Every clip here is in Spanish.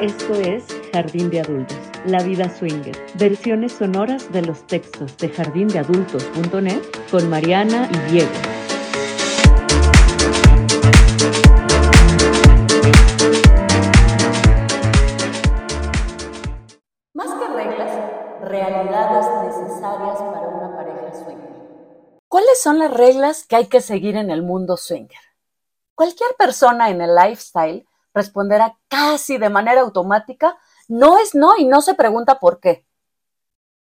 Esto es Jardín de Adultos, La Vida Swinger, versiones sonoras de los textos de jardindeadultos.net con Mariana y Diego. Más que reglas, realidades necesarias para una pareja swinger. ¿Cuáles son las reglas que hay que seguir en el mundo swinger? Cualquier persona en el lifestyle responderá casi de manera automática, no es no y no se pregunta por qué.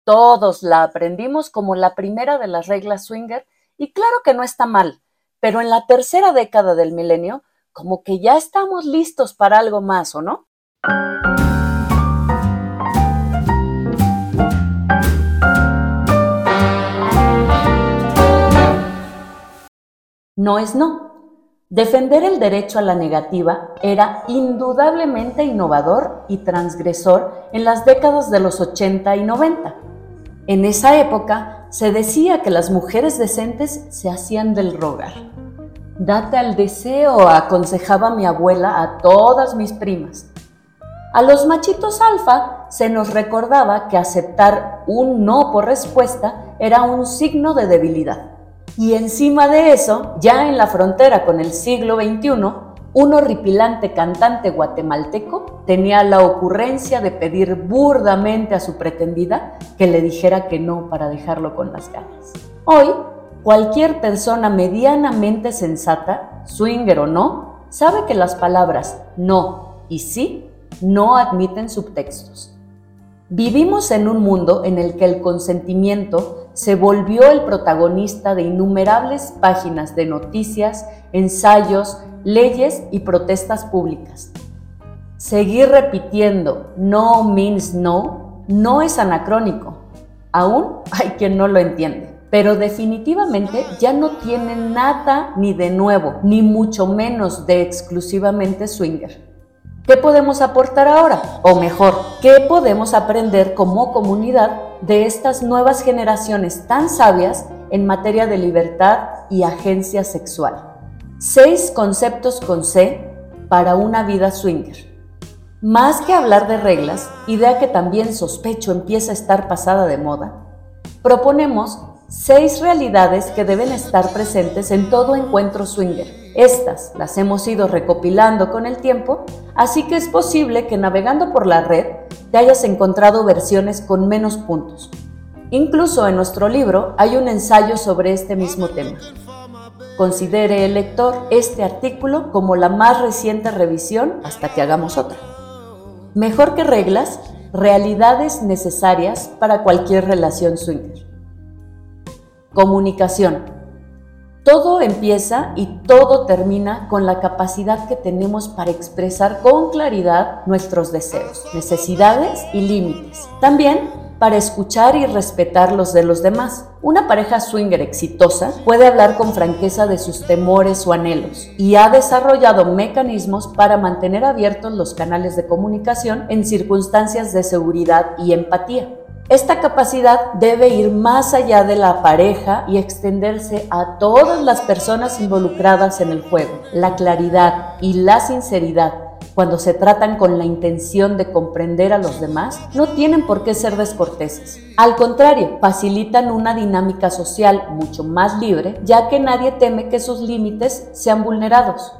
Todos la aprendimos como la primera de las reglas swinger y claro que no está mal, pero en la tercera década del milenio, como que ya estamos listos para algo más, ¿o no? No es no. Defender el derecho a la negativa era indudablemente innovador y transgresor en las décadas de los 80 y 90. En esa época se decía que las mujeres decentes se hacían del rogar. Date al deseo, aconsejaba mi abuela a todas mis primas. A los machitos alfa se nos recordaba que aceptar un no por respuesta era un signo de debilidad. Y encima de eso, ya en la frontera con el siglo XXI, un horripilante cantante guatemalteco tenía la ocurrencia de pedir burdamente a su pretendida que le dijera que no para dejarlo con las ganas. Hoy, cualquier persona medianamente sensata, swinger o no, sabe que las palabras no y sí no admiten subtextos. Vivimos en un mundo en el que el consentimiento se volvió el protagonista de innumerables páginas de noticias, ensayos, leyes y protestas públicas. Seguir repitiendo no means no no es anacrónico. Aún hay quien no lo entiende, pero definitivamente ya no tiene nada ni de nuevo, ni mucho menos de exclusivamente swinger. ¿Qué podemos aportar ahora? O mejor, ¿qué podemos aprender como comunidad de estas nuevas generaciones tan sabias en materia de libertad y agencia sexual? Seis conceptos con C para una vida swinger. Más que hablar de reglas, idea que también sospecho empieza a estar pasada de moda, proponemos seis realidades que deben estar presentes en todo encuentro swinger. Estas las hemos ido recopilando con el tiempo, así que es posible que navegando por la red te hayas encontrado versiones con menos puntos. Incluso en nuestro libro hay un ensayo sobre este mismo tema. Considere el lector este artículo como la más reciente revisión hasta que hagamos otra. Mejor que reglas, realidades necesarias para cualquier relación swinger. Comunicación. Todo empieza y todo termina con la capacidad que tenemos para expresar con claridad nuestros deseos, necesidades y límites. También para escuchar y respetar los de los demás. Una pareja swinger exitosa puede hablar con franqueza de sus temores o anhelos y ha desarrollado mecanismos para mantener abiertos los canales de comunicación en circunstancias de seguridad y empatía. Esta capacidad debe ir más allá de la pareja y extenderse a todas las personas involucradas en el juego. La claridad y la sinceridad cuando se tratan con la intención de comprender a los demás, no tienen por qué ser descorteses. Al contrario, facilitan una dinámica social mucho más libre, ya que nadie teme que sus límites sean vulnerados.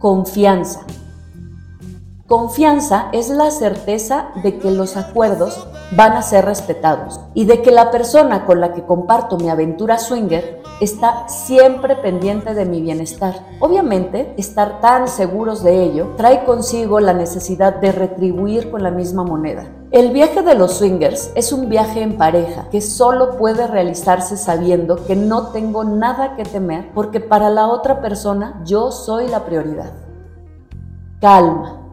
Confianza. Confianza es la certeza de que los acuerdos van a ser respetados y de que la persona con la que comparto mi aventura swinger está siempre pendiente de mi bienestar. Obviamente, estar tan seguros de ello trae consigo la necesidad de retribuir con la misma moneda. El viaje de los swingers es un viaje en pareja que solo puede realizarse sabiendo que no tengo nada que temer porque para la otra persona yo soy la prioridad. Calma.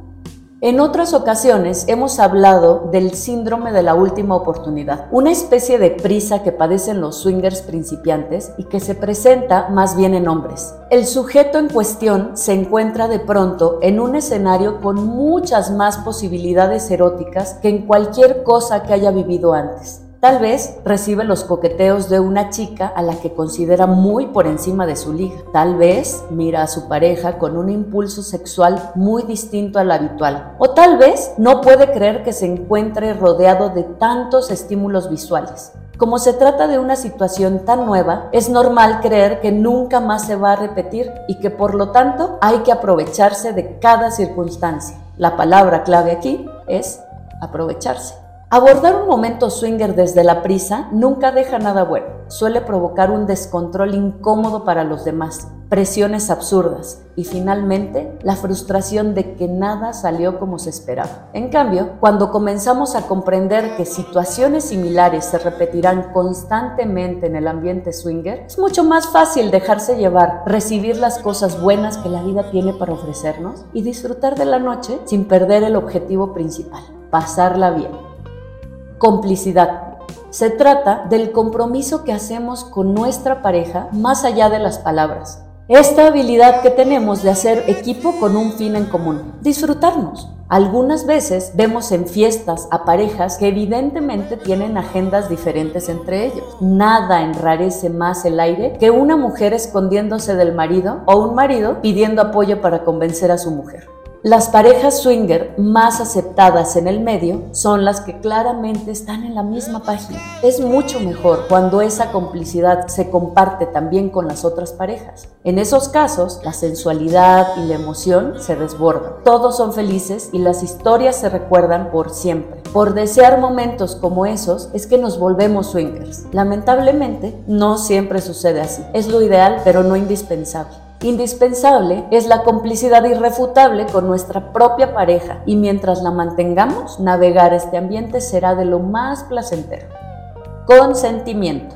En otras ocasiones hemos hablado del síndrome de la última oportunidad, una especie de prisa que padecen los swingers principiantes y que se presenta más bien en hombres. El sujeto en cuestión se encuentra de pronto en un escenario con muchas más posibilidades eróticas que en cualquier cosa que haya vivido antes. Tal vez recibe los coqueteos de una chica a la que considera muy por encima de su liga. Tal vez mira a su pareja con un impulso sexual muy distinto al habitual. O tal vez no puede creer que se encuentre rodeado de tantos estímulos visuales. Como se trata de una situación tan nueva, es normal creer que nunca más se va a repetir y que por lo tanto hay que aprovecharse de cada circunstancia. La palabra clave aquí es aprovecharse. Abordar un momento swinger desde la prisa nunca deja nada bueno. Suele provocar un descontrol incómodo para los demás, presiones absurdas y finalmente la frustración de que nada salió como se esperaba. En cambio, cuando comenzamos a comprender que situaciones similares se repetirán constantemente en el ambiente swinger, es mucho más fácil dejarse llevar, recibir las cosas buenas que la vida tiene para ofrecernos y disfrutar de la noche sin perder el objetivo principal, pasarla bien. Complicidad. Se trata del compromiso que hacemos con nuestra pareja más allá de las palabras. Esta habilidad que tenemos de hacer equipo con un fin en común, disfrutarnos. Algunas veces vemos en fiestas a parejas que evidentemente tienen agendas diferentes entre ellos. Nada enrarece más el aire que una mujer escondiéndose del marido o un marido pidiendo apoyo para convencer a su mujer. Las parejas swinger más aceptadas en el medio son las que claramente están en la misma página. Es mucho mejor cuando esa complicidad se comparte también con las otras parejas. En esos casos, la sensualidad y la emoción se desbordan. Todos son felices y las historias se recuerdan por siempre. Por desear momentos como esos es que nos volvemos swingers. Lamentablemente, no siempre sucede así. Es lo ideal, pero no indispensable. Indispensable es la complicidad irrefutable con nuestra propia pareja y mientras la mantengamos, navegar este ambiente será de lo más placentero. Consentimiento.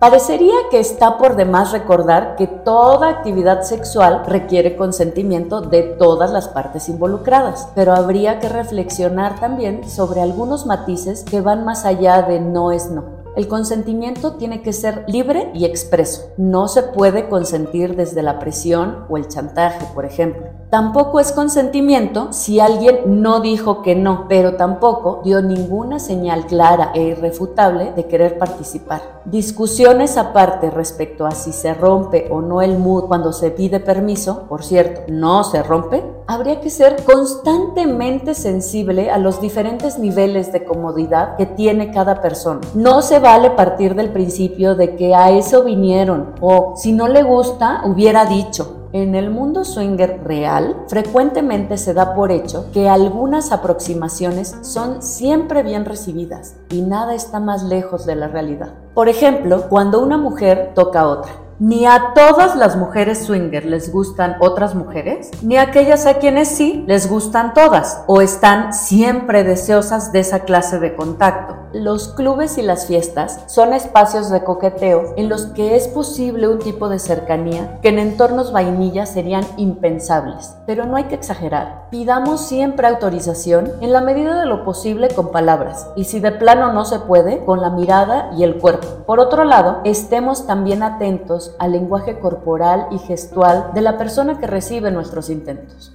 Parecería que está por demás recordar que toda actividad sexual requiere consentimiento de todas las partes involucradas, pero habría que reflexionar también sobre algunos matices que van más allá de no es no. El consentimiento tiene que ser libre y expreso. No se puede consentir desde la presión o el chantaje, por ejemplo. Tampoco es consentimiento si alguien no dijo que no, pero tampoco dio ninguna señal clara e irrefutable de querer participar. Discusiones aparte respecto a si se rompe o no el mood cuando se pide permiso, por cierto, no se rompe, habría que ser constantemente sensible a los diferentes niveles de comodidad que tiene cada persona. No se vale partir del principio de que a eso vinieron o si no le gusta hubiera dicho en el mundo swinger real, frecuentemente se da por hecho que algunas aproximaciones son siempre bien recibidas y nada está más lejos de la realidad. Por ejemplo, cuando una mujer toca a otra, ni a todas las mujeres swinger les gustan otras mujeres, ni a aquellas a quienes sí les gustan todas o están siempre deseosas de esa clase de contacto. Los clubes y las fiestas son espacios de coqueteo en los que es posible un tipo de cercanía que en entornos vainilla serían impensables. Pero no hay que exagerar. Pidamos siempre autorización en la medida de lo posible con palabras y si de plano no se puede, con la mirada y el cuerpo. Por otro lado, estemos también atentos al lenguaje corporal y gestual de la persona que recibe nuestros intentos.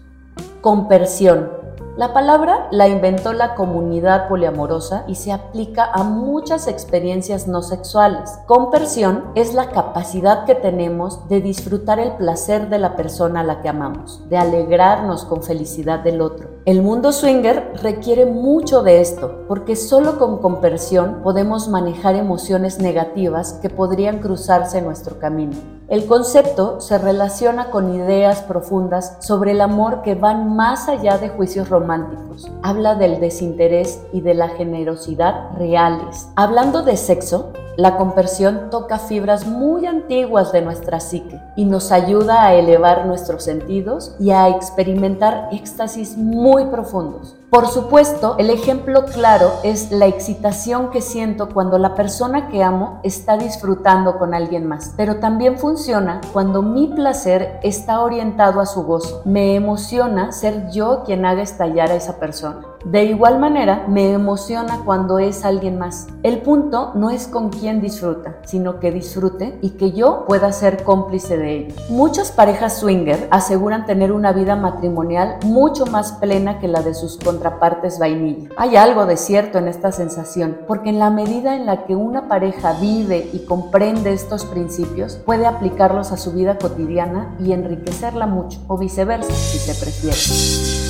Compersión la palabra la inventó la comunidad poliamorosa y se aplica a muchas experiencias no sexuales. Compersión es la capacidad que tenemos de disfrutar el placer de la persona a la que amamos, de alegrarnos con felicidad del otro. El mundo swinger requiere mucho de esto, porque solo con compersión podemos manejar emociones negativas que podrían cruzarse en nuestro camino. El concepto se relaciona con ideas profundas sobre el amor que van más allá de juicios románticos. Habla del desinterés y de la generosidad reales. Hablando de sexo, la conversión toca fibras muy antiguas de nuestra psique y nos ayuda a elevar nuestros sentidos y a experimentar éxtasis muy profundos. Por supuesto, el ejemplo claro es la excitación que siento cuando la persona que amo está disfrutando con alguien más, pero también funciona cuando mi placer está orientado a su gozo. Me emociona ser yo quien haga estallar a esa persona. De igual manera, me emociona cuando es alguien más. El punto no es con quién disfruta, sino que disfrute y que yo pueda ser cómplice de ello. Muchas parejas swinger aseguran tener una vida matrimonial mucho más plena que la de sus contraparte es vainilla. Hay algo de cierto en esta sensación, porque en la medida en la que una pareja vive y comprende estos principios, puede aplicarlos a su vida cotidiana y enriquecerla mucho, o viceversa, si se prefiere.